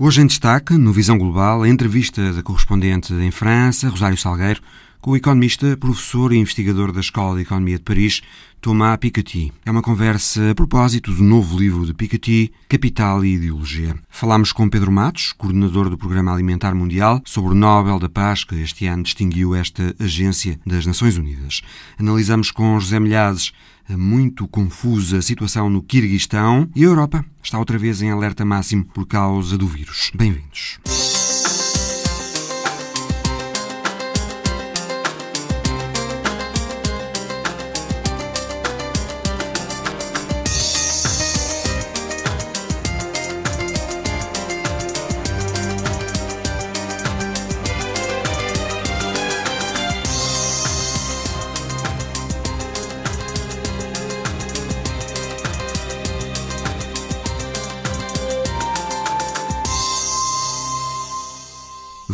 Hoje em destaque, no Visão Global, a entrevista da correspondente em França, Rosário Salgueiro, com o economista, professor e investigador da Escola de Economia de Paris, Thomas Piketty. É uma conversa a propósito do novo livro de Piketty, Capital e Ideologia. Falámos com Pedro Matos, coordenador do Programa Alimentar Mundial, sobre o Nobel da Paz que este ano distinguiu esta agência das Nações Unidas. Analisamos com José Milhazes a muito confusa situação no Quirguistão e a Europa está outra vez em alerta máximo por causa do vírus. Bem-vindos.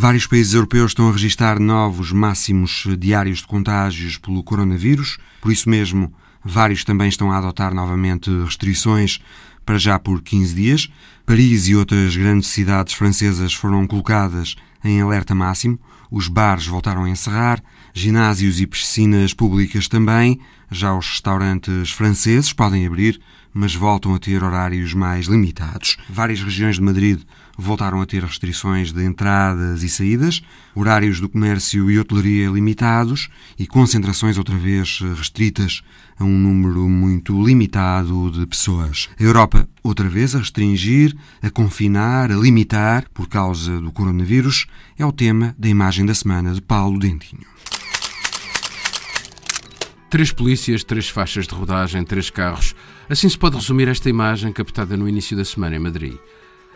Vários países europeus estão a registrar novos máximos diários de contágios pelo coronavírus, por isso mesmo, vários também estão a adotar novamente restrições para já por 15 dias. Paris e outras grandes cidades francesas foram colocadas em alerta máximo, os bares voltaram a encerrar, ginásios e piscinas públicas também, já os restaurantes franceses podem abrir, mas voltam a ter horários mais limitados. Várias regiões de Madrid voltaram a ter restrições de entradas e saídas, horários do comércio e hotelaria limitados e concentrações outra vez restritas a um número muito limitado de pessoas. A Europa outra vez a restringir, a confinar, a limitar por causa do coronavírus é o tema da imagem da semana de Paulo Dentinho. Três polícias, três faixas de rodagem, três carros. Assim se pode resumir esta imagem captada no início da semana em Madrid.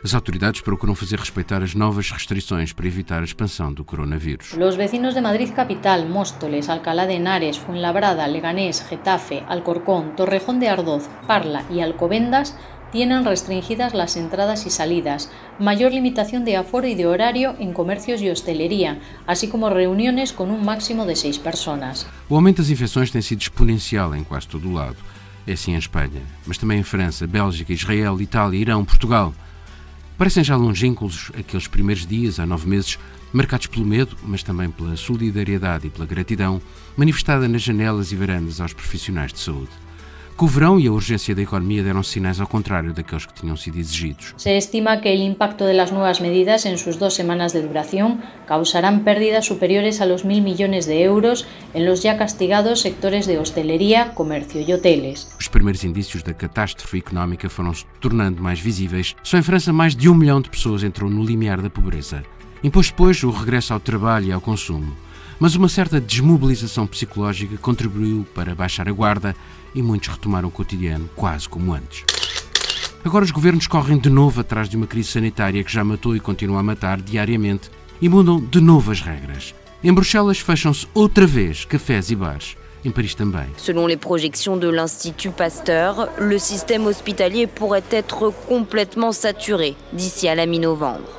As autoridades procuram fazer respeitar as novas restrições para evitar a expansão do coronavírus. Os vecinos de Madrid capital, Móstoles, Alcalá de Henares, Fuenlabrada, Leganés, Getafe, Alcorcón, Torrejón de Ardoz, Parla y Alcobendas tienen restringidas las entradas y salidas, mayor limitación de aforo y de horario en comercios y hostelería, así como reuniones con un máximo de seis personas. O aumento das infecções tem sido exponencial em quase todo o lado. É assim em Espanha, mas também em França, Bélgica, Israel, Itália, Irão, Portugal. Parecem já longínquos aqueles primeiros dias, há nove meses, marcados pelo medo, mas também pela solidariedade e pela gratidão, manifestada nas janelas e varandas aos profissionais de saúde que o verão e a urgência da economia deram sinais ao contrário daqueles que tinham sido exigidos. Se estima que o impacto das novas medidas em suas duas semanas de duração causarán pérdidas superiores a los mil millones de euros en los ya castigados sectores de hostelería, comercio e hoteles. Os primeiros indícios da catástrofe económica foram se tornando mais visíveis. Só em França mais de um milhão de pessoas entrou no limiar da pobreza. Impôs depois o regresso ao trabalho e ao consumo. Mas uma certa desmobilização psicológica contribuiu para baixar a guarda e muitos retomaram o cotidiano quase como antes. Agora os governos correm de novo atrás de uma crise sanitária que já matou e continua a matar diariamente e mudam de novo as regras. Em Bruxelas fecham-se outra vez cafés e bares. Em Paris também. Selon les projections de l'Institut Pasteur, le système hospitalier pourrait être complètement saturé d'ici à la mi-novembre.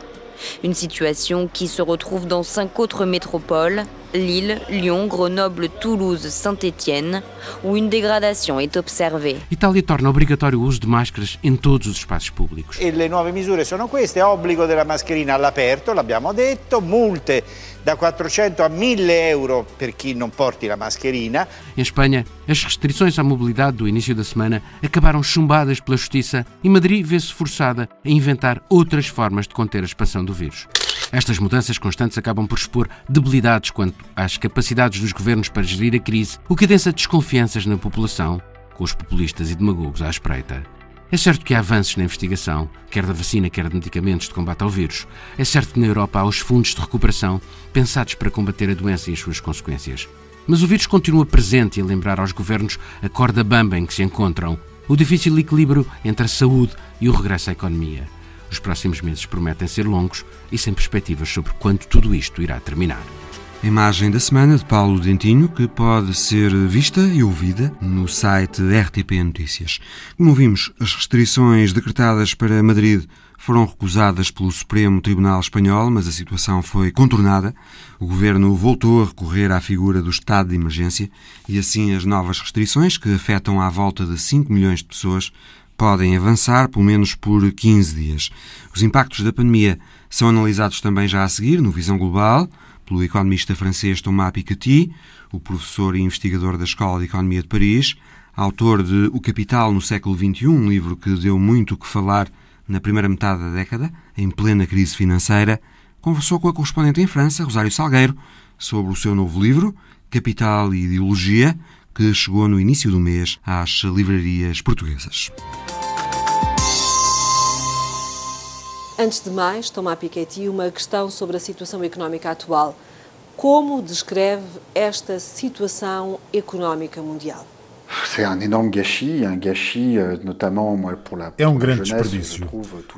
Une situation qui se retrouve dans cinq autres métropoles, Lille, Lyon, Grenoble, Toulouse, Saint-Étienne, où une dégradation est observée. Itália torna obrigatório o uso de máscaras em todos os espaços públicos. E le nuove misure sono queste, obbligo della mascherina all'aperto, l'abbiamo detto, multe da 400 a 1000 euro per chi non porti la mascherina. Em Espanha, as restrições à mobilidade do início da semana acabaram chumbadas pela Justiça e Madrid vê-se forçada a inventar outras formas de conter a expansão do vírus. Estas mudanças constantes acabam por expor debilidades quanto às capacidades dos governos para gerir a crise, o que adensa desconfianças na população, com os populistas e demagogos à espreita. É certo que há avanços na investigação, quer da vacina, quer de medicamentos de combate ao vírus. É certo que na Europa há os fundos de recuperação pensados para combater a doença e as suas consequências. Mas o vírus continua presente e a lembrar aos governos a corda bamba em que se encontram, o difícil equilíbrio entre a saúde e o regresso à economia. Os próximos meses prometem ser longos e sem perspectivas sobre quando tudo isto irá terminar. A imagem da semana de Paulo Dentinho, que pode ser vista e ouvida no site RTP Notícias. Como vimos, as restrições decretadas para Madrid foram recusadas pelo Supremo Tribunal Espanhol, mas a situação foi contornada. O governo voltou a recorrer à figura do estado de emergência e assim as novas restrições, que afetam à volta de 5 milhões de pessoas, podem avançar pelo menos por 15 dias. Os impactos da pandemia são analisados também já a seguir, no Visão Global, pelo economista francês Thomas Piketty, o professor e investigador da Escola de Economia de Paris, autor de O Capital no século XXI, um livro que deu muito o que falar na primeira metade da década, em plena crise financeira, conversou com a correspondente em França, Rosário Salgueiro, sobre o seu novo livro, Capital e Ideologia, que chegou no início do mês às livrarias portuguesas. Antes de mais, Tomás Piketty, uma questão sobre a situação económica atual. Como descreve esta situação económica mundial? É um grande desperdício.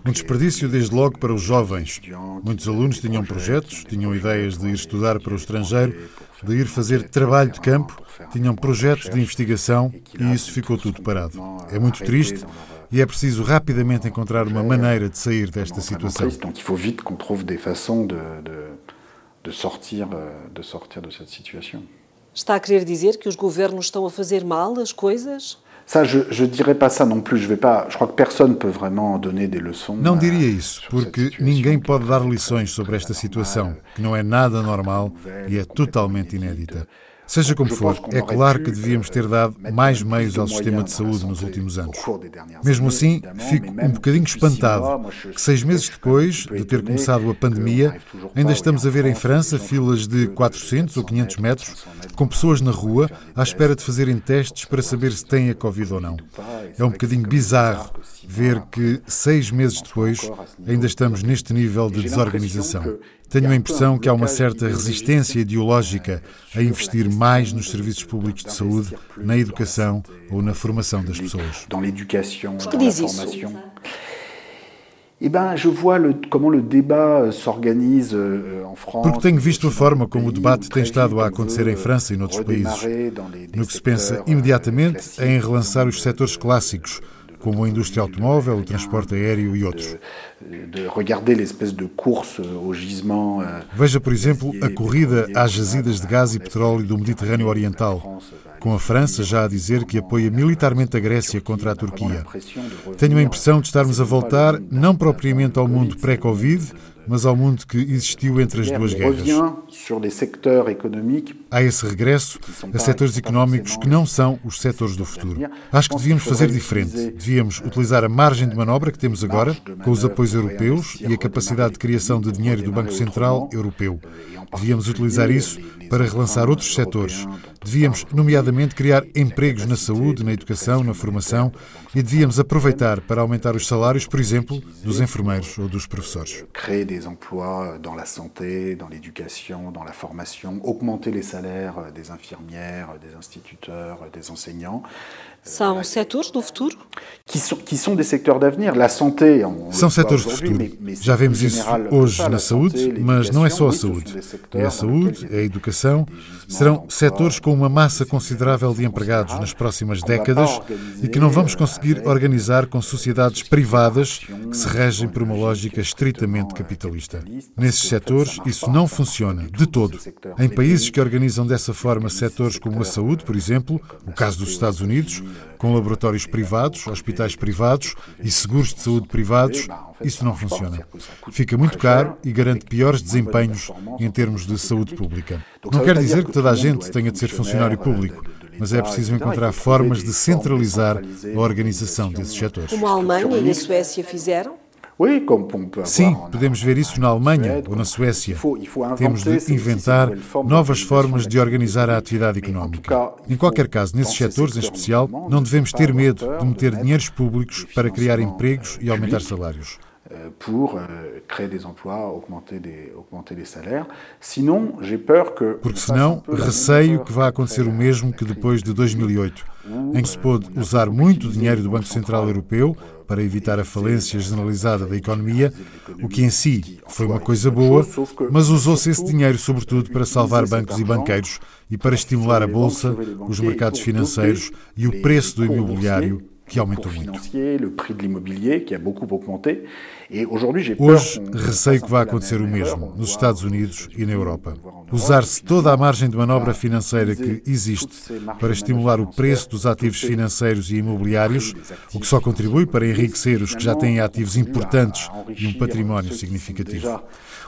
Um desperdício desde logo para os jovens. Muitos alunos tinham projetos, tinham ideias de ir estudar para o estrangeiro, de ir fazer trabalho de campo, tinham projetos de investigação e isso ficou tudo parado. É muito triste e é preciso rapidamente encontrar uma maneira de sair desta situação. Donc il faut vite qu'on trouve des façons de, de, de, sortir, euh, de sortir de cette situation. Está a querer dizer que os governos estão a fazer mal as coisas? Ça, je, je dirais pas ça non plus. Je vais pas. Je crois que personne peut vraiment donner des leçons. Não diria isso, porque ninguém pode dar lições sobre esta situação, que não é nada normal e é totalmente inédita. Seja como for, é claro que devíamos ter dado mais meios ao sistema de saúde nos últimos anos. Mesmo assim, fico um bocadinho espantado que seis meses depois de ter começado a pandemia, ainda estamos a ver em França filas de 400 ou 500 metros, com pessoas na rua à espera de fazerem testes para saber se têm a Covid ou não. É um bocadinho bizarro ver que seis meses depois ainda estamos neste nível de desorganização. Tenho a impressão que há uma certa resistência ideológica a investir mais nos serviços públicos de saúde, na educação ou na formação das pessoas. Por que diz isso? Euh, euh. Porque tenho visto a forma como o debate tem estado a acontecer em França e noutros países. No que se pensa imediatamente é em relançar os setores clássicos, como a indústria automóvel, o transporte aéreo e outros. Veja, por exemplo, a corrida às jazidas de gás e petróleo do Mediterrâneo Oriental, com a França já a dizer que apoia militarmente a Grécia contra a Turquia. Tenho a impressão de estarmos a voltar não propriamente ao mundo pré-Covid, mas ao mundo que existiu entre as duas guerras. Há esse regresso a setores económicos que não são os setores do futuro. Acho que devíamos fazer diferente. Devíamos utilizar a margem de manobra que temos agora, com os apoios europeus e a capacidade de criação de dinheiro do Banco Central Europeu. Devíamos utilizar isso para relançar outros setores. Devíamos, nomeadamente, criar empregos na saúde, na educação, na formação e devíamos aproveitar para aumentar os salários, por exemplo, dos enfermeiros ou dos professores. Créer des emplois dans la santé, dans l'éducation, dans la formation, augmenter les salaires des infirmières, des instituteurs, des enseignants. São setores do futuro? Que são, que são des secteurs d'avenir. La santé, são setores do futuro. Já vemos isso hoje na saúde, mas não é só a saúde. É a saúde, é a educação. Serão setores com uma massa considerável de empregados nas próximas décadas e que não vamos conseguir organizar com sociedades privadas que se regem por uma lógica estritamente capitalista. Nesses setores, isso não funciona de todo. Em países que organizam dessa forma setores como a saúde, por exemplo, o caso dos Estados Unidos, com laboratórios privados, hospitais privados e seguros de saúde privados, isso não funciona. Fica muito caro e garante piores desempenhos em termos de saúde pública. Não quer dizer que toda a gente tenha de ser funcionário público, mas é preciso encontrar formas de centralizar a organização desses setores. Como a Alemanha e a Suécia fizeram? Sim, podemos ver isso na Alemanha ou na Suécia. Temos de inventar novas formas de organizar a atividade económica. Em qualquer caso, nesses setores em especial, não devemos ter medo de meter dinheiros públicos para criar empregos e aumentar salários. Euh, pour euh, créer des emplois, augmenter augmenter les salaires. Sinon, j'ai peur que... Porque senão, receio que vá acontecer o mesmo que depois de 2008, em que se pôde usar muito dinheiro do Banco Central Europeu para evitar a falência generalizada da economia, o que em si foi uma coisa boa, mas usou-se esse dinheiro sobretudo para salvar bancos e banqueiros e para estimular a bolsa, os mercados financeiros e o preço do imobiliário que aumentou muito. Hoje, receio que vá acontecer o mesmo nos Estados Unidos e na Europa. usar-se toda a margem de manobra financeira que existe para estimular o preço dos ativos financeiros e imobiliários, o que só contribui para enriquecer os que já têm ativos importantes e um património significativo.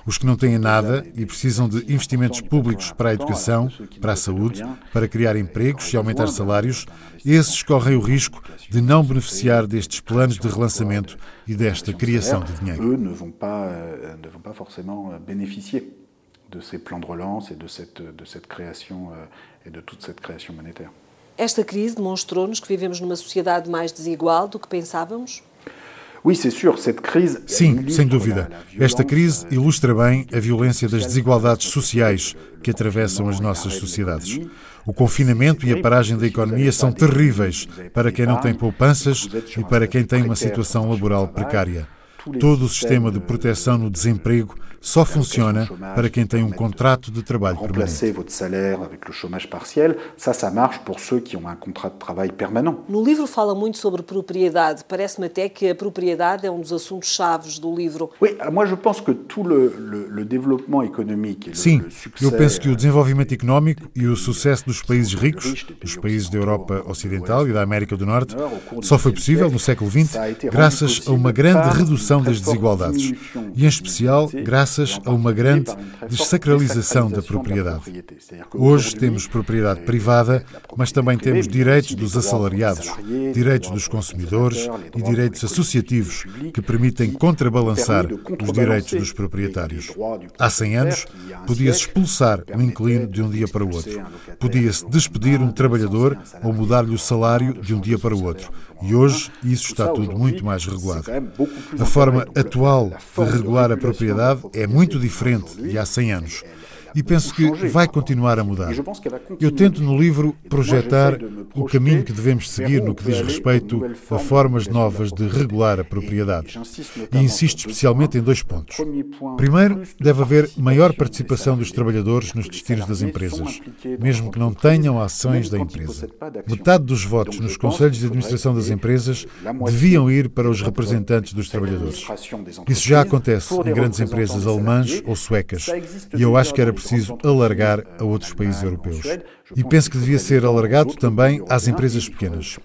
Os que não têm nada e precisam de investimentos públicos para a educação, para a saúde, para criar empregos e aumentar salários, esses correm o risco de não beneficiar destes planos de relançamento e desta criação de dinheiro. Euh, euh, de ces plans de relance et de cette, de cette création euh, et de toute cette création monétaire. Esta crise demonstrou-nos que vivemos numa sociedade mais desigual do que pensávamos? Sim, sem dúvida. Esta crise ilustra bem a violência das desigualdades sociais que atravessam as nossas sociedades. O confinamento e a paragem da economia são terríveis para quem não tem poupanças e para quem tem uma situação laboral precária. Todo o sistema de proteção no desemprego só funciona para quem tem um contrato de trabalho permanente. No livro fala muito sobre propriedade. Parece-me até que a propriedade é um dos assuntos chaves do livro. Sim, eu penso que o desenvolvimento económico e o sucesso dos países ricos, dos países da Europa Ocidental e da América do Norte, só foi possível no século XX graças a uma grande redução das desigualdades e, em especial, graças graças a uma grande desacralização da propriedade. Hoje temos propriedade privada, mas também temos direitos dos assalariados, direitos dos consumidores e direitos associativos que permitem contrabalançar os direitos dos proprietários. Há 100 anos, podia-se expulsar um inquilino de um dia para o outro. Podia-se despedir um trabalhador ou mudar-lhe o salário de um dia para o outro. E hoje isso está tudo muito mais regulado. A forma atual de regular a propriedade é muito diferente de há 100 anos e penso que vai continuar a mudar. Eu tento no livro projetar o caminho que devemos seguir no que diz respeito a formas novas de regular a propriedade. E insisto especialmente em dois pontos. Primeiro, deve haver maior participação dos trabalhadores nos destinos das empresas, mesmo que não tenham ações da empresa. Metade dos votos nos conselhos de administração das empresas deviam ir para os representantes dos trabalhadores. Isso já acontece em grandes empresas alemãs ou suecas, e eu acho que era preciso alargar a outros países europeus. E penso que devia ser alargado também às empresas pequenas.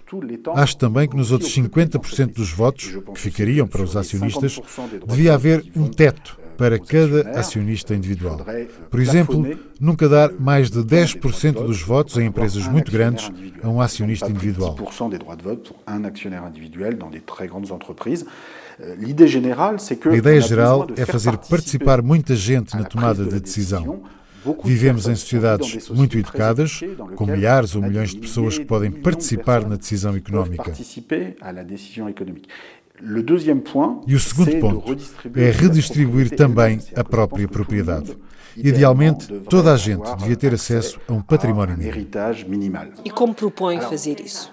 Acho também que nos outros 50% dos votos, que ficariam para os acionistas, devia haver um teto para cada acionista individual. Por exemplo, nunca dar mais de 10% dos votos em empresas muito grandes a um acionista individual. A ideia geral é fazer participar muita gente na tomada de decisão. Vivemos em sociedades muito educadas, com milhares ou milhões de pessoas que podem participar na decisão económica. E o segundo ponto é redistribuir também a própria propriedade. Idealmente, toda a gente devia ter acesso a um património mínimo. E como propõe fazer isso?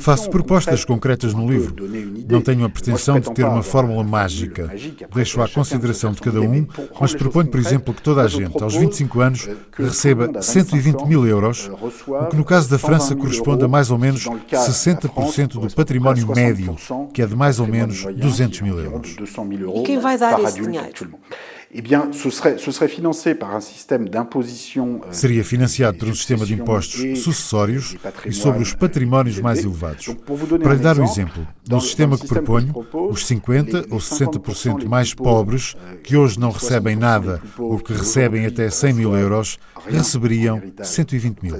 Faço propostas concretas no livro. Não tenho a pretensão de ter uma fórmula mágica. Deixo à consideração de cada um, mas proponho, por exemplo, que toda a gente, aos 25 anos, euh, receba 120 mil euros, o que no caso da França corresponde a mais ou menos 60% do património médio, que é de mais ou menos 200 mil euros. E quem vai dar esse dinheiro? Eh bien, ce serait, ce serait financé par un système d'imposition. Euh, Seria financiado por um sistema de impostos sucessórios e sobre os patrimónios mais elevados. Para lhe dar um exemplo, no sistema que proponho, os 50 ou 60% mais pobres, que hoje não recebem nada ou que recebem até 100 mil euros, receberiam 120 mil.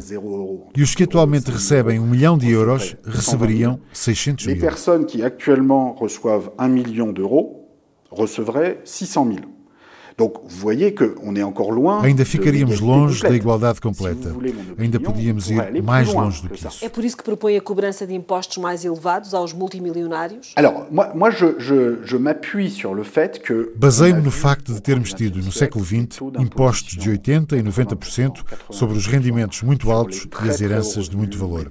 E os que atualmente recebem um milhão de euros receberiam 600 mil. Les personnes qui actuellement reçoivent 1 million d'euros recevraient 600 000. Ainda ficaríamos longe da igualdade completa. Ainda podíamos ir mais longe do que isso. É por isso que propõe a cobrança de impostos mais elevados aos multimilionários? Baseio-me no facto de termos tido, no século XX, impostos de 80% e 90% sobre os rendimentos muito altos e as heranças de muito valor.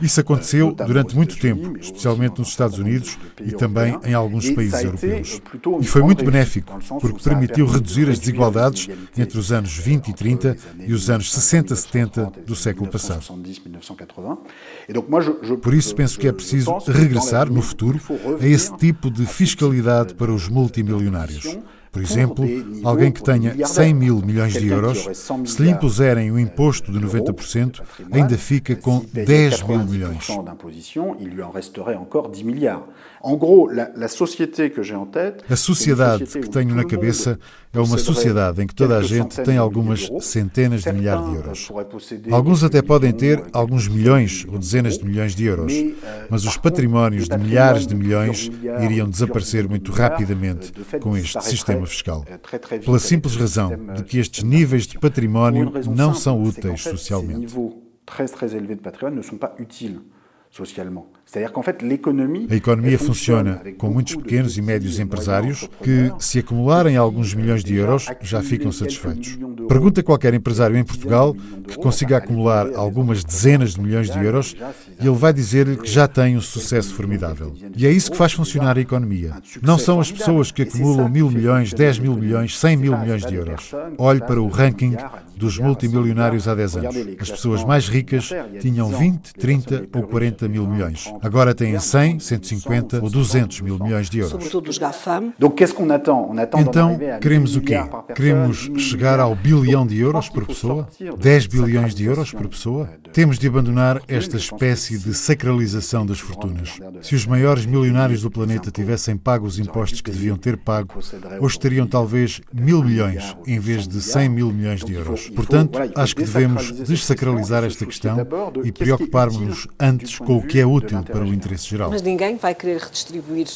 Isso aconteceu durante muito tempo, especialmente nos Estados Unidos e também em alguns países europeus. E foi muito benéfico, porque permitiu reduzir as desigualdades entre os anos 20 e 30 e os anos 60 e 70 do século passado. Por isso, penso que é preciso regressar, no futuro, a esse tipo de fiscalidade para os multimilionários. Por exemplo, alguém que tenha 100 mil milhões de euros, se lhe impuserem um imposto de 90%, ainda fica com 10 mil milhões. A sociedade que tenho na cabeça é uma sociedade em que toda a gente tem algumas centenas de milhares de euros. Alguns até podem ter alguns milhões ou dezenas de milhões de euros, mas os patrimónios de milhares de milhões iriam desaparecer muito rapidamente com este sistema fiscal. Pela simples razão de que estes níveis de património não são úteis socialmente. très très élevés de patrimoine ne sont pas utiles socialement. A economia funciona com muitos pequenos e médios empresários que, se acumularem alguns milhões de euros, já ficam satisfeitos. Pergunta qualquer empresário em Portugal que consiga acumular algumas dezenas de milhões de euros e ele vai dizer-lhe que já tem um sucesso formidável. E é isso que faz funcionar a economia. Não são as pessoas que acumulam mil milhões, dez mil milhões, cem mil milhões de euros. Olhe para o ranking dos multimilionários há 10 anos. As pessoas mais ricas tinham 20, 30 ou 40 mil milhões. Agora têm 100, 150 ou 200 mil milhões de euros. Sobretudo os GAFAM. Então, queremos o quê? Queremos chegar ao bilhão de euros por pessoa? 10 bilhões de euros por pessoa? Temos de abandonar esta espécie de sacralização das fortunas. Se os maiores milionários do planeta tivessem pago os impostos que deviam ter pago, hoje teriam talvez mil milhões em vez de 100 mil milhões de euros. Portanto, acho que devemos desacralizar esta questão e preocupar-nos antes com o que é útil para o interesse geral. Mas ninguém vai querer redistribuir.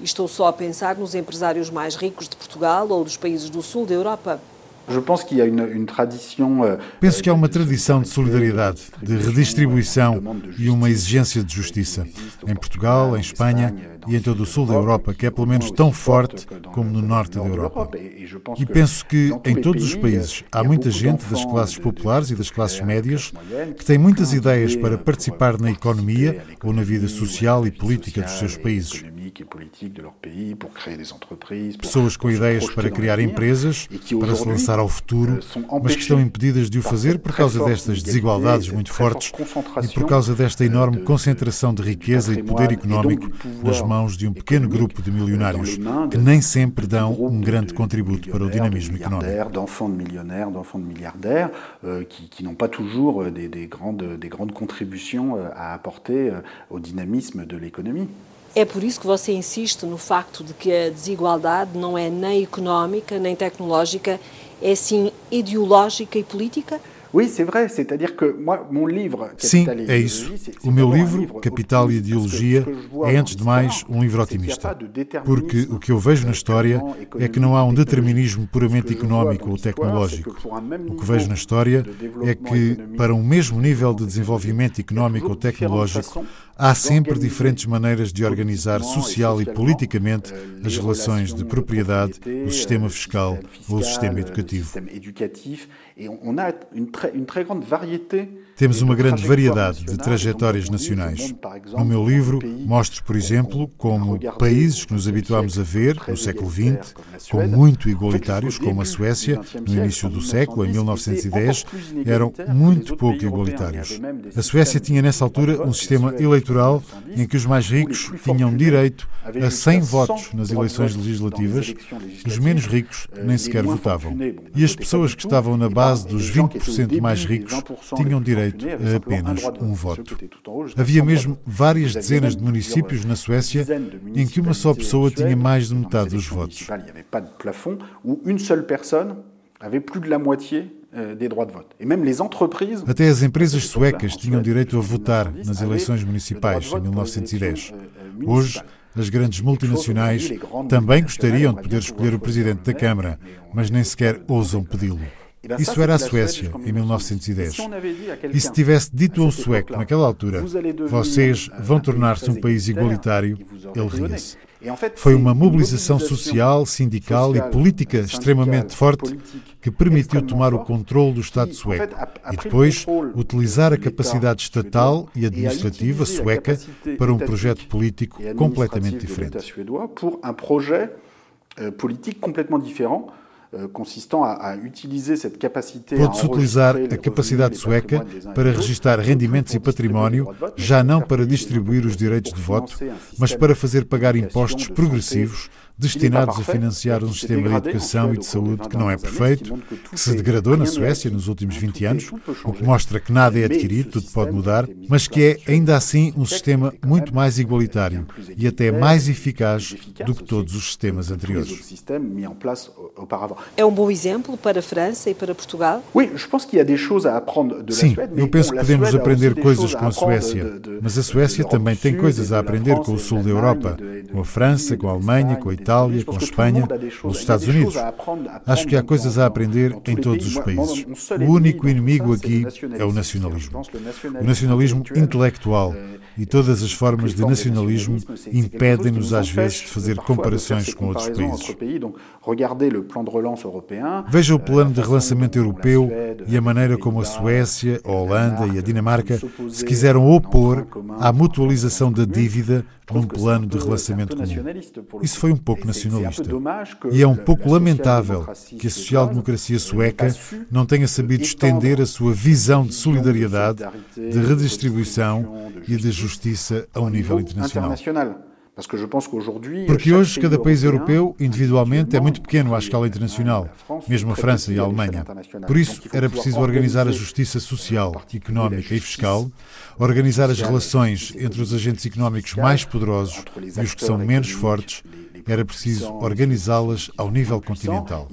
E estou só a pensar nos empresários mais ricos de Portugal ou dos países do sul da Europa. Euh, Penso que há uma tradição de solidariedade, de redistribuição e uma exigência de justiça. Em Portugal, em Espanha e em todo o sul da Europa, que é pelo menos tão forte como no norte da Europa. E penso que em todos os países há muita gente das classes populares e das classes médias que tem muitas ideias para participar na economia ou na vida social e política dos seus países. Pessoas com ideias para criar empresas, para se lançar ao futuro, euh, mas que estão impedidas de o fazer por causa destas desigualdades muito fortes e por causa desta enorme concentração de riqueza e poder económico nas mãos de um pequeno grupo de milionários que nem sempre dão um grande contributo para o dinamismo económico. d'enfants de millionnaires, d'enfants de milliardaires, euh, qui, n'ont pas toujours des, des, grandes, des grandes contributions euh, à apporter au dynamisme de l'économie. É por isso que você insiste no facto de que a desigualdade não é nem económica nem tecnológica, é sim ideológica e política? Sim, é isso. O meu livro, Capital e Ideologia, é antes de mais um livro otimista. Porque o que eu vejo na história é que não há um determinismo puramente económico ou tecnológico. O que vejo na história é que, para um mesmo nível de desenvolvimento económico ou tecnológico, há sempre diferentes maneiras de organizar social e politicamente as relações de propriedade, o sistema fiscal ou o sistema educativo. une très grande variété Temos uma grande variedade de trajetórias nacionais. No meu livro, mostro, por exemplo, como países que nos habituámos a ver no século XX, como muito igualitários, como a Suécia, no início do século, em 1910, eram muito pouco igualitários. A Suécia tinha, nessa altura, um sistema eleitoral em que os mais ricos tinham direito a 100 votos nas eleições legislativas, os menos ricos nem sequer votavam. E as pessoas que estavam na base dos 20% mais ricos tinham direito a apenas um voto. Havia mesmo várias dezenas de municípios na Suécia em que uma só pessoa tinha mais de metade dos votos. Até as empresas suecas tinham direito a votar nas eleições municipais em 1910. Hoje, as grandes multinacionais também gostariam de poder escolher o presidente da Câmara, mas nem sequer ousam pedi-lo. Isso era a Suécia, em 1910. E se tivesse dito a um sueco naquela altura, vocês vão tornar-se um país igualitário, ele ria-se. Foi uma mobilização social, sindical e política extremamente forte que permitiu tomar o controle do Estado sueco e depois utilizar a capacidade estatal e administrativa sueca para um projeto político completamente diferente. Euh, consistant a, utiliser cette capacité Pode-se utilizar a capacidade sueca para registar rendimentos e património, já não para distribuir os direitos de voto, mas para fazer pagar impostos progressivos destinados a financiar um sistema de educação e de saúde que não é perfeito, que se degradou na Suécia nos últimos 20 anos, o que mostra que nada é adquirido, tudo pode mudar, mas que é ainda assim um sistema muito mais igualitário e até mais eficaz do que todos os sistemas anteriores. É um bom exemplo para a França e para Portugal? Sim, eu penso que podemos aprender coisas com a Suécia, mas a Suécia também tem coisas a aprender com o sul da Europa, com a França, com a Alemanha, com a Itália, com a Espanha, com os Estados Unidos. Acho que há coisas a aprender em todos os países. O único inimigo aqui é o nacionalismo. O nacionalismo intelectual e todas as formas de nacionalismo impedem-nos às vezes de fazer comparações com outros países. Veja o plano de relançamento europeu e a maneira como a Suécia, a Holanda e a Dinamarca se quiseram opor à mutualização da dívida num plano de relançamento comum. Isso foi um pouco nacionalista. E é um pouco lamentável que a social-democracia sueca não tenha sabido estender a sua visão de solidariedade, de redistribuição e de justiça a um nível internacional. Porque hoje cada país europeu, individualmente, é muito pequeno à escala internacional, mesmo a França e a Alemanha. Por isso, era preciso organizar a justiça social, económica e fiscal, organizar as relações entre os agentes económicos mais poderosos e os que são menos fortes, era preciso organizá-las ao nível continental.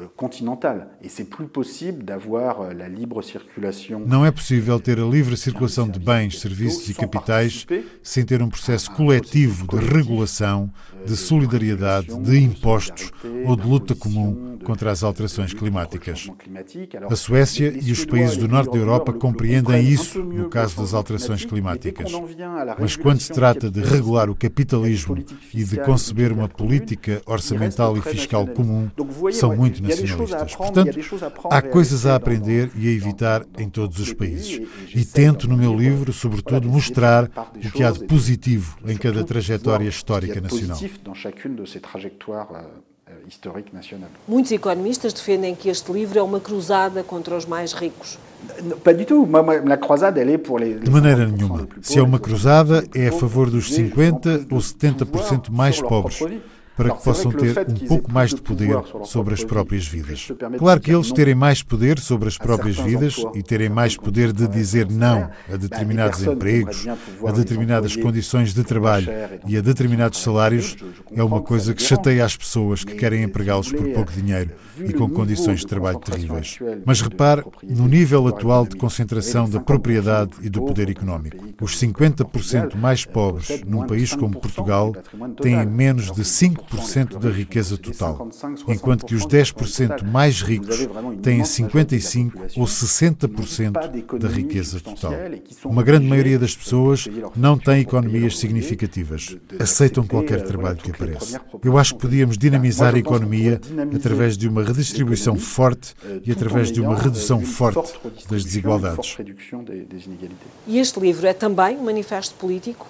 Euh, continentale. Et c'est plus possible d'avoir euh, la libre circulation. Não é possível ter a livre circulação de bens, serviços e capitais sem ter um processo coletivo de regulação, de solidariedade, de impostos ou de luta comum contra as alterações climáticas. A Suécia e os países do norte da Europa compreendem isso no caso das alterações climáticas. Mas quando se trata de regular o capitalismo e de conceber uma política orçamental e fiscal comum, são muito nacionalistas. Portanto, há coisas a aprender e a evitar em todos os países. E tento, no meu livro, sobretudo, mostrar o que há de positivo em cada trajetória histórica nacional. Muitos economistas defendem que este livro é uma cruzada contra os mais ricos. De maneira nenhuma. Se é uma cruzada, é a favor dos 50 ou 70% mais pobres para que possam ter um pouco mais de poder sobre as próprias vidas. Claro que eles terem mais poder sobre as próprias vidas e terem mais poder de dizer não a determinados empregos, a determinadas condições de trabalho e a determinados salários é uma coisa que chateia as pessoas que querem empregá-los por pouco dinheiro e com condições de trabalho terríveis. Mas repare no nível atual de concentração da propriedade e do poder económico. Os 50% mais pobres num país como Portugal têm menos de 5% da riqueza total, enquanto que os 10% mais ricos têm 55% ou 60% da riqueza total. Uma grande maioria das pessoas não tem economias significativas, aceitam qualquer trabalho que aparece. Eu acho que podíamos dinamizar a economia através de uma redistribuição forte e através de uma redução forte das desigualdades. E este livro é também um manifesto político?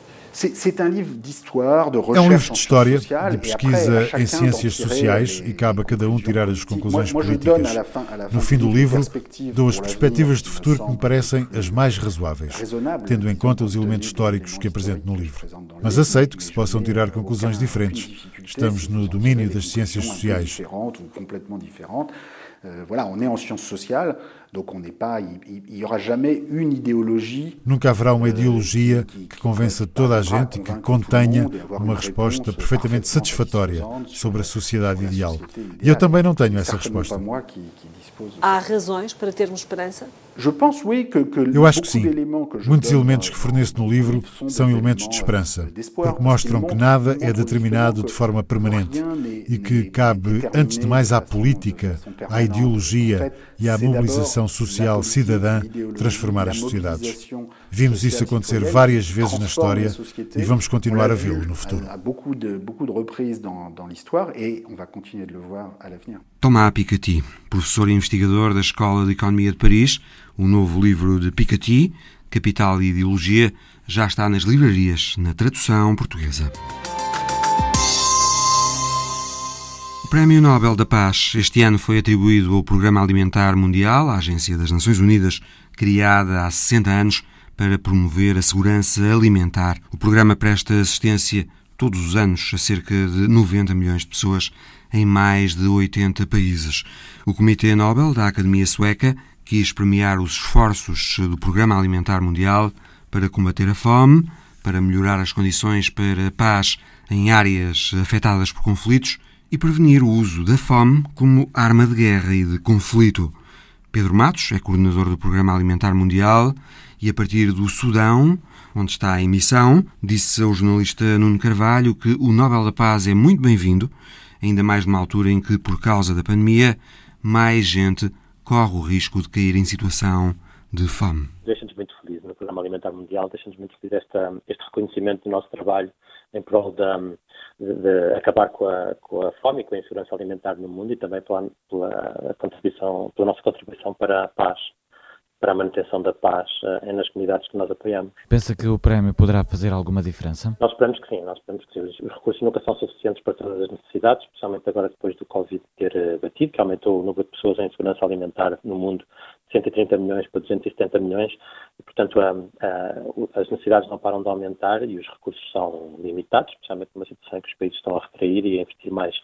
É um livro de história, de pesquisa em ciências sociais e cabe a cada um tirar as conclusões políticas. No fim do livro, dou as perspectivas de futuro que me parecem as mais razoáveis, tendo em conta os elementos históricos que apresento no livro. Mas aceito que se possam tirar conclusões diferentes. Estamos no domínio das ciências sociais. Euh, voilà, on est en sciences sociales, donc on n'est pas, il n'y aura jamais une idéologie. Nunca haverá uma euh, ideologia que convença toda a gente e que contenha uma resposta perfeitamente satisfatória sobre a sociedade ideal. E eu também não tenho essa resposta. Há razões para termos esperança? Eu acho que sim. Muitos elementos que forneço no livro são elementos de esperança, porque mostram que nada é determinado de forma permanente e que cabe, antes de mais, à política, à ideologia e à mobilização social cidadã transformar as sociedades. Vimos isso acontecer várias vezes na história e vamos continuar a vê-lo no futuro. Thomas Piketty, professor e investigador da Escola de Economia de Paris, o novo livro de Piketty, Capital e Ideologia, já está nas livrarias na tradução portuguesa. Prémio Nobel da Paz este ano foi atribuído ao Programa Alimentar Mundial, a Agência das Nações Unidas, criada há 60 anos para promover a segurança alimentar. O programa presta assistência todos os anos a cerca de 90 milhões de pessoas em mais de 80 países. O Comitê Nobel da Academia Sueca quis premiar os esforços do Programa Alimentar Mundial para combater a fome, para melhorar as condições para a paz em áreas afetadas por conflitos e prevenir o uso da fome como arma de guerra e de conflito. Pedro Matos é coordenador do Programa Alimentar Mundial e, a partir do Sudão, onde está a emissão, disse ao jornalista Nuno Carvalho que o Nobel da Paz é muito bem-vindo, ainda mais numa altura em que, por causa da pandemia, mais gente corre o risco de cair em situação de fome. Deixa-nos muito felizes no Programa Alimentar Mundial, deixa-nos muito felizes este reconhecimento do nosso trabalho em prol da, de, de, acabar com a, com a fome e com a insegurança alimentar no mundo e também pela, pela, contribuição, pela nossa contribuição para a paz para a manutenção da paz uh, nas comunidades que nós apoiamos. Pensa que o prémio poderá fazer alguma diferença? Nós esperamos que sim, nós esperamos que sim. Os recursos nunca são suficientes para todas as necessidades, especialmente agora depois do Covid ter uh, batido, que aumentou o número de pessoas em segurança alimentar no mundo 130 milhões para 270 milhões, e, portanto uh, as necessidades não param de aumentar e os recursos são limitados, especialmente numa situação em que os países estão a retrair e a investir mais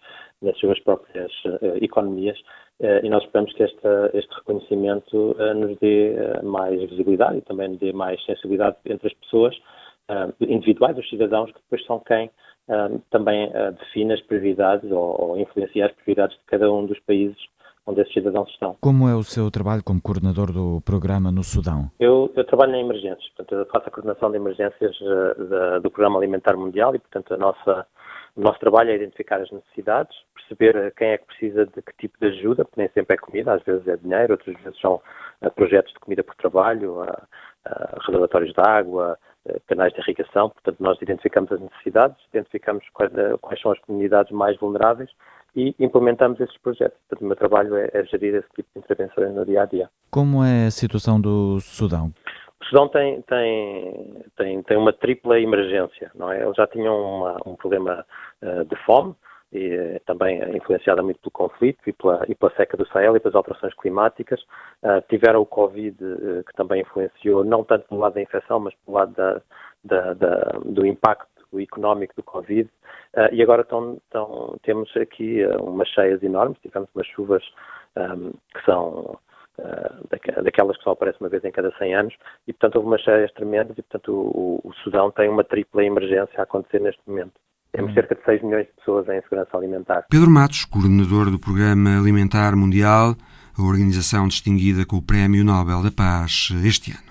nas suas próprias economias eh, e nós esperamos que este reconhecimento uh, nos dê uh, mais visibilidade e também nos dê mais sensibilidade entre as pessoas individuais, os cidadãos, que depois são quem também define as prioridades ou, ou influencia as prioridades de cada um dos países onde esses cidadãos estão. Como é o seu trabalho como coordenador do programa no Sudão? Eu, eu trabalho em emergências, portanto, faço a coordenação de emergências uh, do Programa Alimentar Mundial e, portanto, a nossa, o nosso trabalho é identificar as necessidades, perceber quem é que precisa de que tipo de ajuda, porque nem sempre é comida, às vezes é dinheiro, outras vezes são uh, projetos de comida por trabalho, uh, reservatórios de água, canais de irrigação. Portanto, nós identificamos as necessidades, identificamos quais, quais, são as comunidades mais vulneráveis e implementamos esses projetos. Portanto, o meu trabalho é, é gerir esse tipo de intervenções no dia a dia. Como é a situação do Sudão? O Sudão tem, tem, tem, tem uma tripla emergência, não é? Eles já tinham uma, um problema uh, de fome, e, eh, também influenciada muito pelo conflito e pela, e pela, seca do Sahel e pelas alterações climáticas. Uh, tiveram o Covid, uh, que também influenciou, não tanto pelo lado da infecção, mas pelo lado da, da, da, do impacto económico do Covid. Uh, e agora tão, tão, temos aqui umas cheias enormes, tivemos umas chuvas um, que são daquelas que só aparecem uma vez em cada 100 anos, e portanto houve umas cheias tremendas e portanto o, o Sudão tem uma tripla emergência a acontecer neste momento. Temos cerca de 6 milhões de pessoas em segurança alimentar. Pedro Matos, coordenador do Programa Alimentar Mundial, a organização distinguida com o Prémio Nobel da Paz este ano.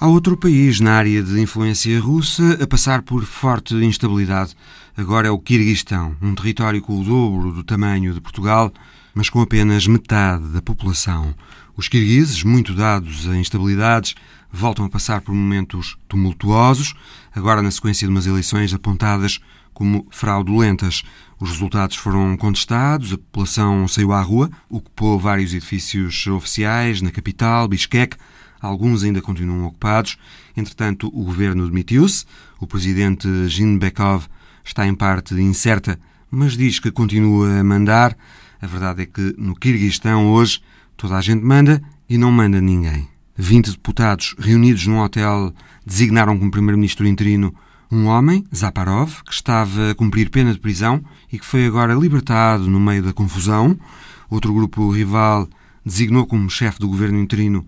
Há outro país na área de influência russa a passar por forte instabilidade. Agora é o Quirguistão, um território com o dobro do tamanho de Portugal, mas com apenas metade da população. Os kirguises, muito dados a instabilidades, voltam a passar por momentos tumultuosos, agora na sequência de umas eleições apontadas como fraudulentas. Os resultados foram contestados, a população saiu à rua, ocupou vários edifícios oficiais na capital, Bishkek. Alguns ainda continuam ocupados. Entretanto, o governo demitiu-se. O presidente Jinbekov está em parte incerta, mas diz que continua a mandar. A verdade é que no Kirguistão hoje toda a gente manda e não manda ninguém. 20 deputados reunidos num hotel designaram como primeiro-ministro interino um homem, Zaparov, que estava a cumprir pena de prisão e que foi agora libertado no meio da confusão. Outro grupo rival designou como chefe do governo interino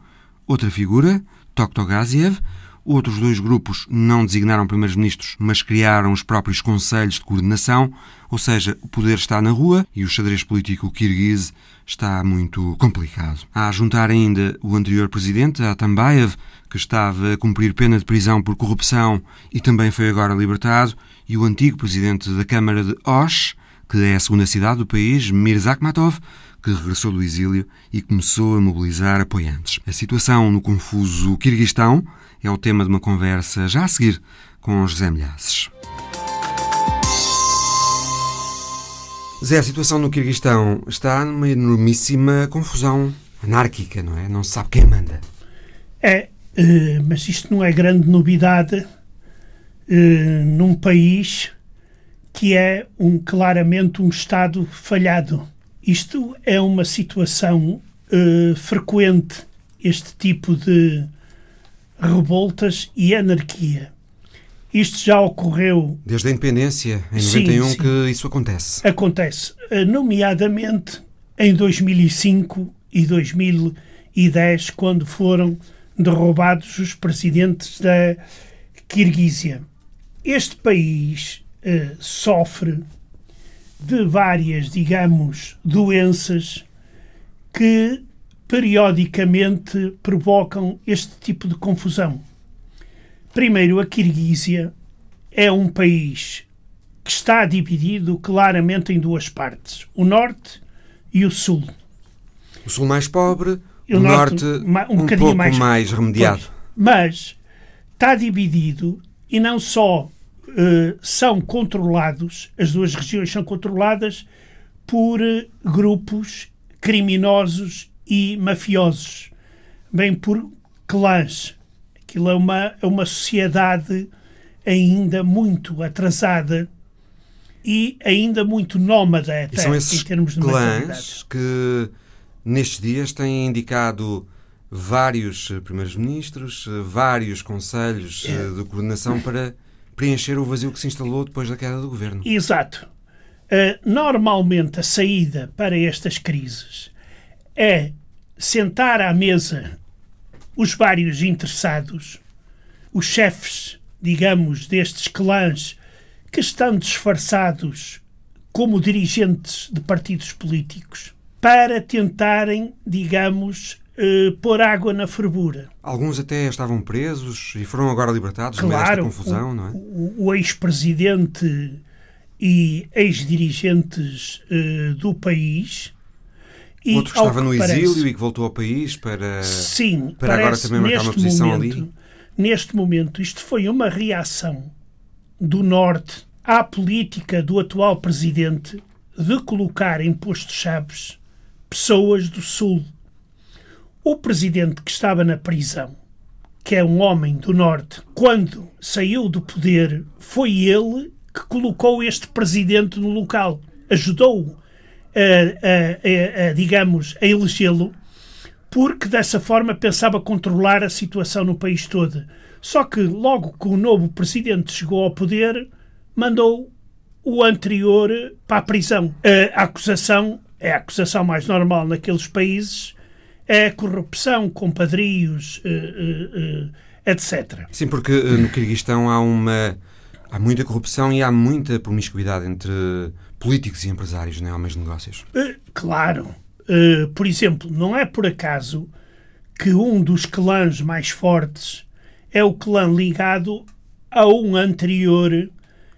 outra figura, Toktogaziev. Outros dois grupos não designaram primeiros-ministros, mas criaram os próprios conselhos de coordenação, ou seja, o poder está na rua e o xadrez político kirguise está muito complicado. Há a juntar ainda o anterior presidente, Atambayev, que estava a cumprir pena de prisão por corrupção e também foi agora libertado, e o antigo presidente da Câmara de Osh, que é a segunda cidade do país, Mir Akhmatov, que regressou do exílio e começou a mobilizar apoiantes. A situação no confuso Kirguistão é o tema de uma conversa já a seguir com José Milhaces. Zé, a situação no Kirguistão está numa enormíssima confusão anárquica, não é? Não se sabe quem manda. É, eh, mas isto não é grande novidade eh, num país que é um, claramente um Estado falhado. Isto é uma situação uh, frequente, este tipo de revoltas e anarquia. Isto já ocorreu. Desde a independência, em sim, 91, sim. que isso acontece. Acontece, eh, nomeadamente em 2005 e 2010, quando foram derrubados os presidentes da Kirguísia. Este país eh, sofre de várias, digamos, doenças que periodicamente provocam este tipo de confusão. Primeiro, a Kirguísia é um país que está dividido claramente em duas partes, o norte e o sul. O sul mais pobre, o, o norte, norte, um, um pouco mais, mais remediado. Pois, mas está dividido e não só uh, são controlados, as duas regiões são controladas por uh, grupos criminosos e mafiosos, bem por clãs. Aquilo é uma, é uma sociedade ainda muito atrasada e ainda muito nómada até, são esses em termos de clãs que nestes dias têm indicado vários eh, primeiros-ministros, eh, vários conselhos eh, é. de coordenação para preencher o vazio que se instalou depois da queda do governo. Exato. Uh, normalmente a saída para estas crises é sentar à mesa os vários interessados, os chefes, digamos, destes clãs que estão disfarçados como dirigentes de partidos políticos, para tentarem, digamos, eh, pôr água na fervura. Alguns até estavam presos e foram agora libertados claro, confusão, o, não é? O, o ex-presidente e ex-dirigentes eh, do país e, Outro que estava no exílio parece, e que voltou ao país para, sim, para agora também marcar uma posição momento, ali? Neste momento, isto foi uma reação do Norte à política do atual presidente de colocar em postos-chaves pessoas do Sul. O presidente que estava na prisão, que é um homem do Norte, quando saiu do poder, foi ele que colocou este presidente no local. Ajudou a, a, a, digamos, a elegê-lo, porque dessa forma pensava controlar a situação no país todo. Só que logo que o novo presidente chegou ao poder, mandou o anterior para a prisão. A acusação é a acusação mais normal naqueles países, a corrupção, compadrios, uh, uh, uh, etc. Sim, porque no Kirguistão há uma há muita corrupção e há muita promiscuidade entre políticos e empresários, não é? Homens de negócios. Claro. Por exemplo, não é por acaso que um dos clãs mais fortes é o clã ligado a um anterior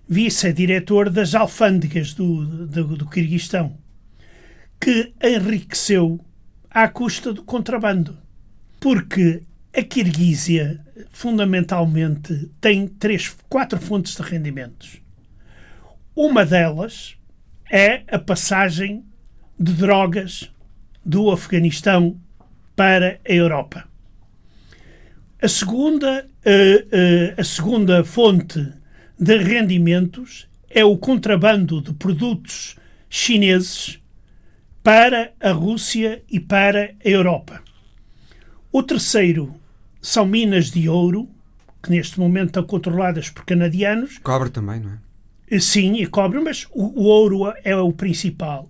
vice-diretor das alfândegas do, do, do Quirguistão, que enriqueceu à custa do contrabando. Porque a Kirguísia, fundamentalmente, tem três, quatro fontes de rendimentos. Uma delas é a passagem de drogas do Afeganistão para a Europa. A segunda, a, a, a segunda fonte de rendimentos é o contrabando de produtos chineses para a Rússia e para a Europa. O terceiro são minas de ouro, que neste momento estão controladas por canadianos. Cobre também, não é? Sim, e cobre, mas o, o ouro é o principal.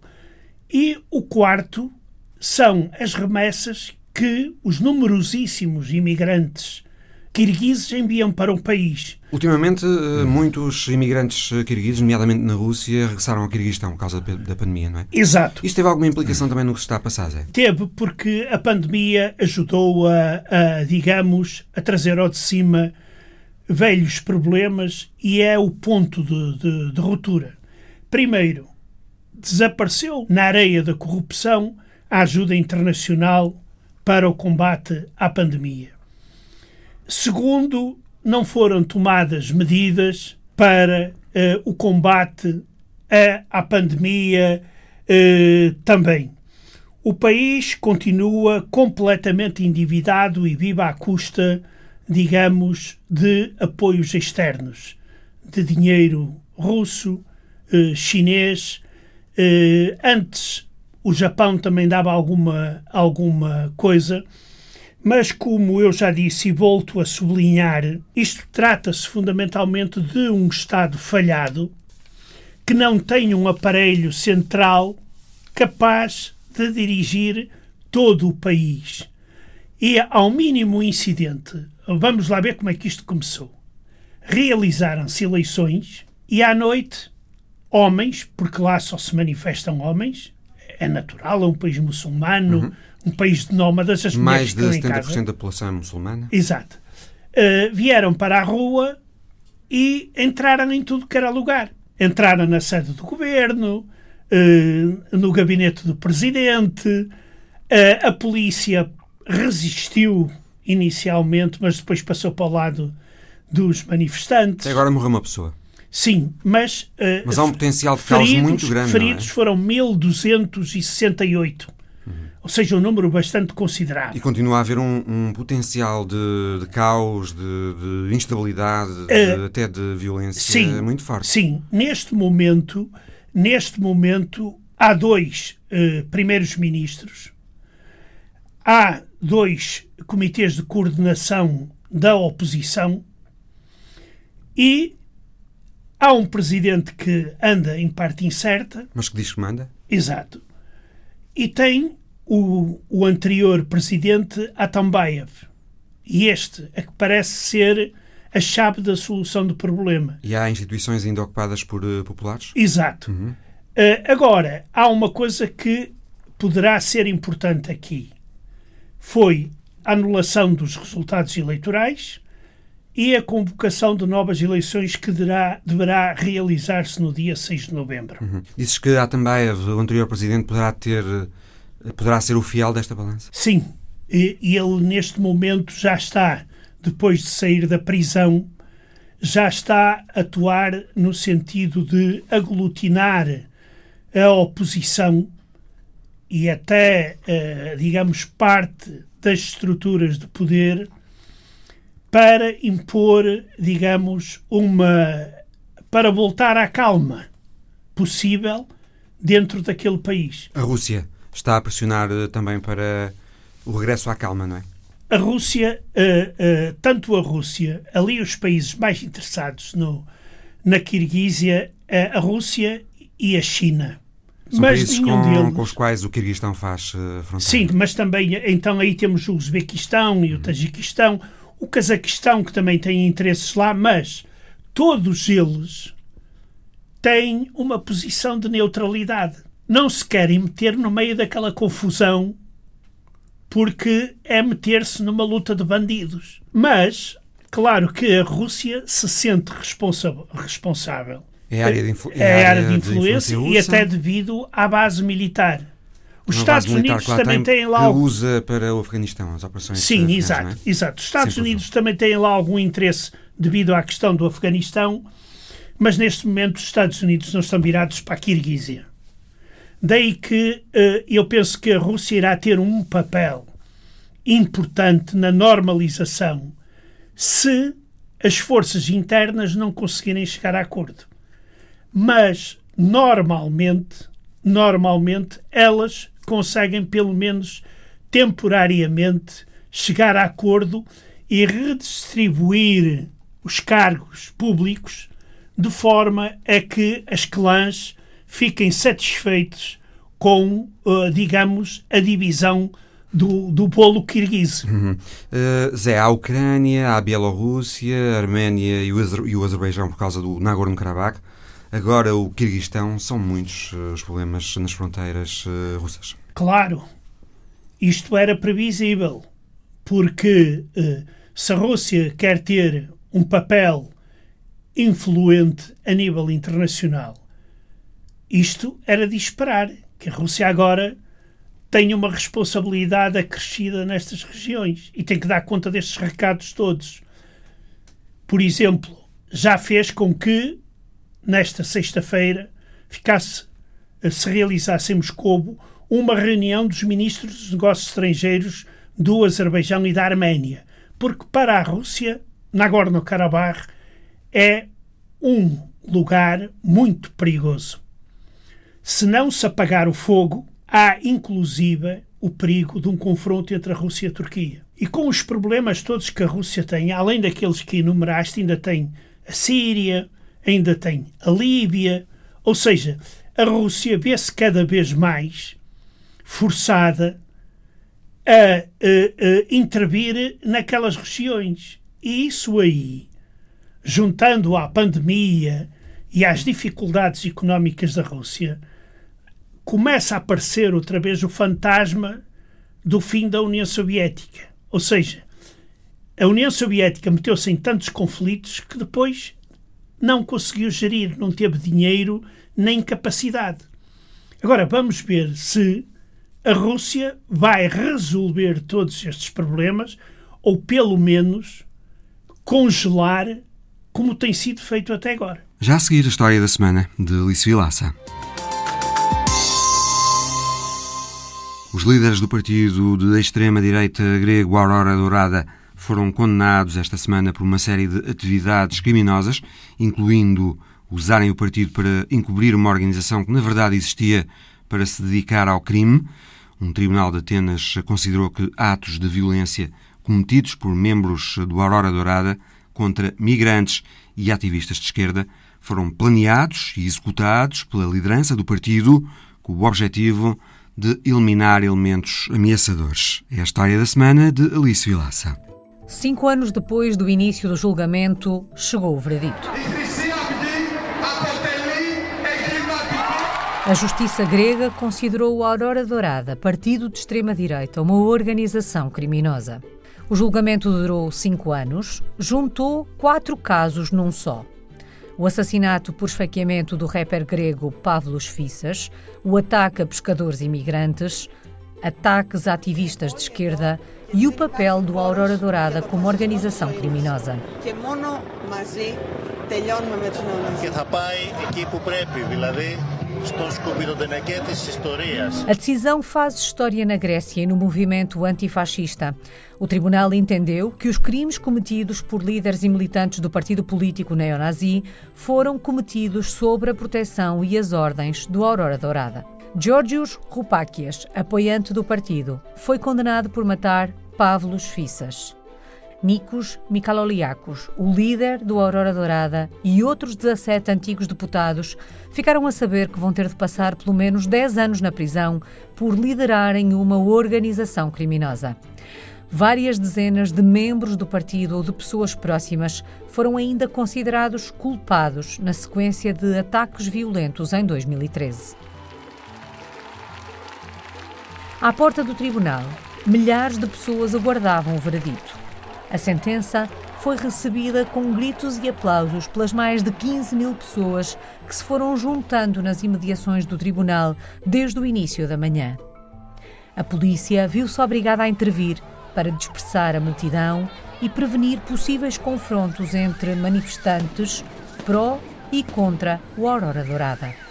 E o quarto são as remessas que os numerosíssimos imigrantes kirguizes enviam para o país. Ultimamente, eh, muitos imigrantes kirguizes, nomeadamente na Rússia, regressaram ao Kirguistão por causa da pandemia, não é? Exato. Isso teve alguma implicação também no que se está a passar, Zé? Teve, porque a pandemia ajudou a, a digamos, a trazer ao de cima velhos problemas e é o ponto de, de, de ruptura. Primeiro, desapareceu na areia da corrupção a ajuda internacional para o combate à pandemia. Segundo, não foram tomadas medidas para uh, o combate à, pandemia uh, também. O país continua completamente endividado e vive à custa digamos, de apoios externos, de dinheiro russo, uh, chinês. Antes o Japão também dava alguma, alguma coisa, mas como eu já disse e volto a sublinhar, isto trata-se fundamentalmente de um Estado falhado que não tem um aparelho central capaz de dirigir todo o país. E ao mínimo incidente, vamos lá ver como é que isto começou. Realizaram-se eleições e à noite, homens, porque lá só se manifestam homens, é natural, é um país muçulmano, uhum. Um país de nómadas, as Mais de 70% da população é muçulmana. Exato. Uh, vieram para a rua e entraram em tudo que era lugar. Entraram na sede do governo, uh, no gabinete do presidente, uh, a polícia resistiu inicialmente, mas depois passou para o lado dos manifestantes. Até agora morreu uma pessoa. Sim, mas. Mas há um potencial de caos muito grande. Feridos é? foram 1268. Ou seja, um número bastante considerável. E continua a haver um, um potencial de, de caos, de, de instabilidade, uh, de, até de violência sim, muito forte. Sim, neste momento, neste momento há dois uh, primeiros ministros, há dois comitês de coordenação da oposição e Há um presidente que anda em parte incerta. Mas que diz que manda? Exato. E tem o, o anterior presidente Atambayev. E este é que parece ser a chave da solução do problema. E há instituições ainda ocupadas por uh, populares? Exato. Uhum. Uh, agora, há uma coisa que poderá ser importante aqui. Foi a anulação dos resultados eleitorais e a convocação de novas eleições que deverá, deverá realizar-se no dia 6 de novembro. Uhum. Dizes que Atambaev, o anterior presidente, poderá ter poderá ser o fiel desta balança? Sim. E, ele, neste momento, já está, depois de sair da prisão, já está a atuar no sentido de aglutinar a oposição e até, eh, digamos, parte das estruturas de poder para impor, digamos, uma. para voltar à calma possível dentro daquele país. A Rússia está a pressionar eh, também para o regresso à calma, não é? A Rússia, uh, uh, tanto a Rússia, ali os países mais interessados no, na Kirguísia, uh, a Rússia e a China. São mas países com, deles... com os quais o Kirguistão faz fronteira. Sim, mas também, então aí temos o Uzbequistão e o uhum. Tajiquistão, o Cazaquistão, que também tem interesses lá, mas todos eles têm uma posição de neutralidade. Não se querem meter no meio daquela confusão porque é meter-se numa luta de bandidos. Mas, claro que a Rússia se sente responsável. É área de, influ é área de influência, de influência e até devido à base militar. Os Estados Unidos também têm lá. Que usa para o Afeganistão, as operações. Sim, exato, é? exato. Os Estados Sempre Unidos também têm lá algum interesse devido à questão do Afeganistão, mas neste momento os Estados Unidos não estão virados para a Kirguísia. Daí que uh, eu penso que a Rússia irá ter um papel importante na normalização se as forças internas não conseguirem chegar a acordo. Mas, normalmente, normalmente, elas conseguem, pelo menos temporariamente, chegar a acordo e redistribuir os cargos públicos de forma a que as clãs fiquem satisfeitos com, uh, digamos, a divisão do, do bolo kirguiz. Uhum. Uh, Zé, a Ucrânia, a Bielorrússia, a Arménia e o, Azer e o Azerbaijão por causa do Nagorno-Karabakh Agora, o Kirguistão, são muitos uh, os problemas nas fronteiras uh, russas. Claro, isto era previsível, porque se a Rússia quer ter um papel influente a nível internacional, isto era de esperar que a Rússia agora tenha uma responsabilidade acrescida nestas regiões e tem que dar conta destes recados todos. Por exemplo, já fez com que nesta sexta-feira, ficasse, se realizasse em Moscou uma reunião dos ministros dos negócios estrangeiros do Azerbaijão e da Arménia, porque para a Rússia, Nagorno-Karabakh é um lugar muito perigoso. Se não se apagar o fogo, há inclusive o perigo de um confronto entre a Rússia e a Turquia. E com os problemas todos que a Rússia tem, além daqueles que enumeraste, ainda tem a Síria, ainda tem a Líbia, ou seja, a Rússia vê-se cada vez mais forçada a, a, a intervir naquelas regiões. E isso aí, juntando à pandemia e às dificuldades económicas da Rússia, começa a aparecer outra vez o fantasma do fim da União Soviética. Ou seja, a União Soviética meteu-se em tantos conflitos que depois não conseguiu gerir, não teve dinheiro nem capacidade. Agora vamos ver se a Rússia vai resolver todos estes problemas ou pelo menos congelar como tem sido feito até agora. Já a seguir a história da semana de Alice Vilaça. Os líderes do partido de extrema-direita grego Aurora Dourada foram condenados esta semana por uma série de atividades criminosas, incluindo usarem o partido para encobrir uma organização que na verdade existia para se dedicar ao crime. Um tribunal de Atenas considerou que atos de violência cometidos por membros do Aurora Dourada contra migrantes e ativistas de esquerda foram planeados e executados pela liderança do partido com o objetivo de eliminar elementos ameaçadores. É a história da semana de Alice Vilaça. Cinco anos depois do início do julgamento, chegou o veredito. A justiça grega considerou o Aurora Dourada, partido de extrema-direita, uma organização criminosa. O julgamento durou cinco anos, juntou quatro casos num só o assassinato por esfaqueamento do rapper grego Pavlos Fissas, o ataque a pescadores imigrantes, ataques a ativistas de esquerda e o papel do Aurora Dourada como organização criminosa. A decisão faz história na Grécia e no movimento antifascista. O tribunal entendeu que os crimes cometidos por líderes e militantes do partido político neonazi foram cometidos sob a proteção e as ordens do Aurora Dourada. Georgios Roupakias, apoiante do partido, foi condenado por matar Pavlos Fissas. Nikos Mikaloliakos, o líder do Aurora Dourada, e outros 17 antigos deputados ficaram a saber que vão ter de passar pelo menos 10 anos na prisão por liderarem uma organização criminosa. Várias dezenas de membros do partido ou de pessoas próximas foram ainda considerados culpados na sequência de ataques violentos em 2013. À porta do tribunal, milhares de pessoas aguardavam o veredito. A sentença foi recebida com gritos e aplausos pelas mais de 15 mil pessoas que se foram juntando nas imediações do tribunal desde o início da manhã. A polícia viu-se obrigada a intervir para dispersar a multidão e prevenir possíveis confrontos entre manifestantes pró e contra o Aurora Dourada.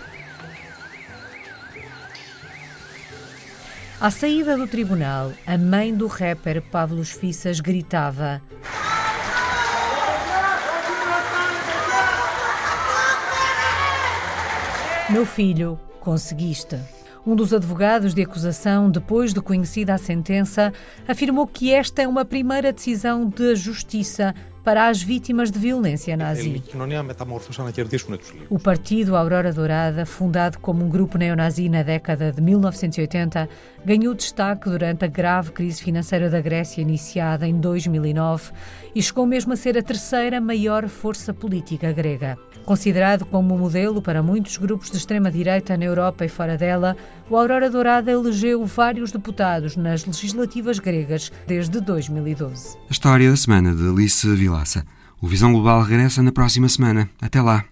À saída do tribunal, a mãe do rapper Pavlos Fissas gritava: Meu filho, conseguiste. Um dos advogados de acusação, depois de conhecida a sentença, afirmou que esta é uma primeira decisão de justiça para as vítimas de violência nazi. O partido Aurora Dourada, fundado como um grupo neonazi na década de 1980, ganhou destaque durante a grave crise financeira da Grécia iniciada em 2009 e chegou mesmo a ser a terceira maior força política grega. Considerado como modelo para muitos grupos de extrema-direita na Europa e fora dela, o Aurora Dourada elegeu vários deputados nas legislativas gregas desde 2012. A história da semana de Alice Vilaça. O Visão Global regressa na próxima semana. Até lá.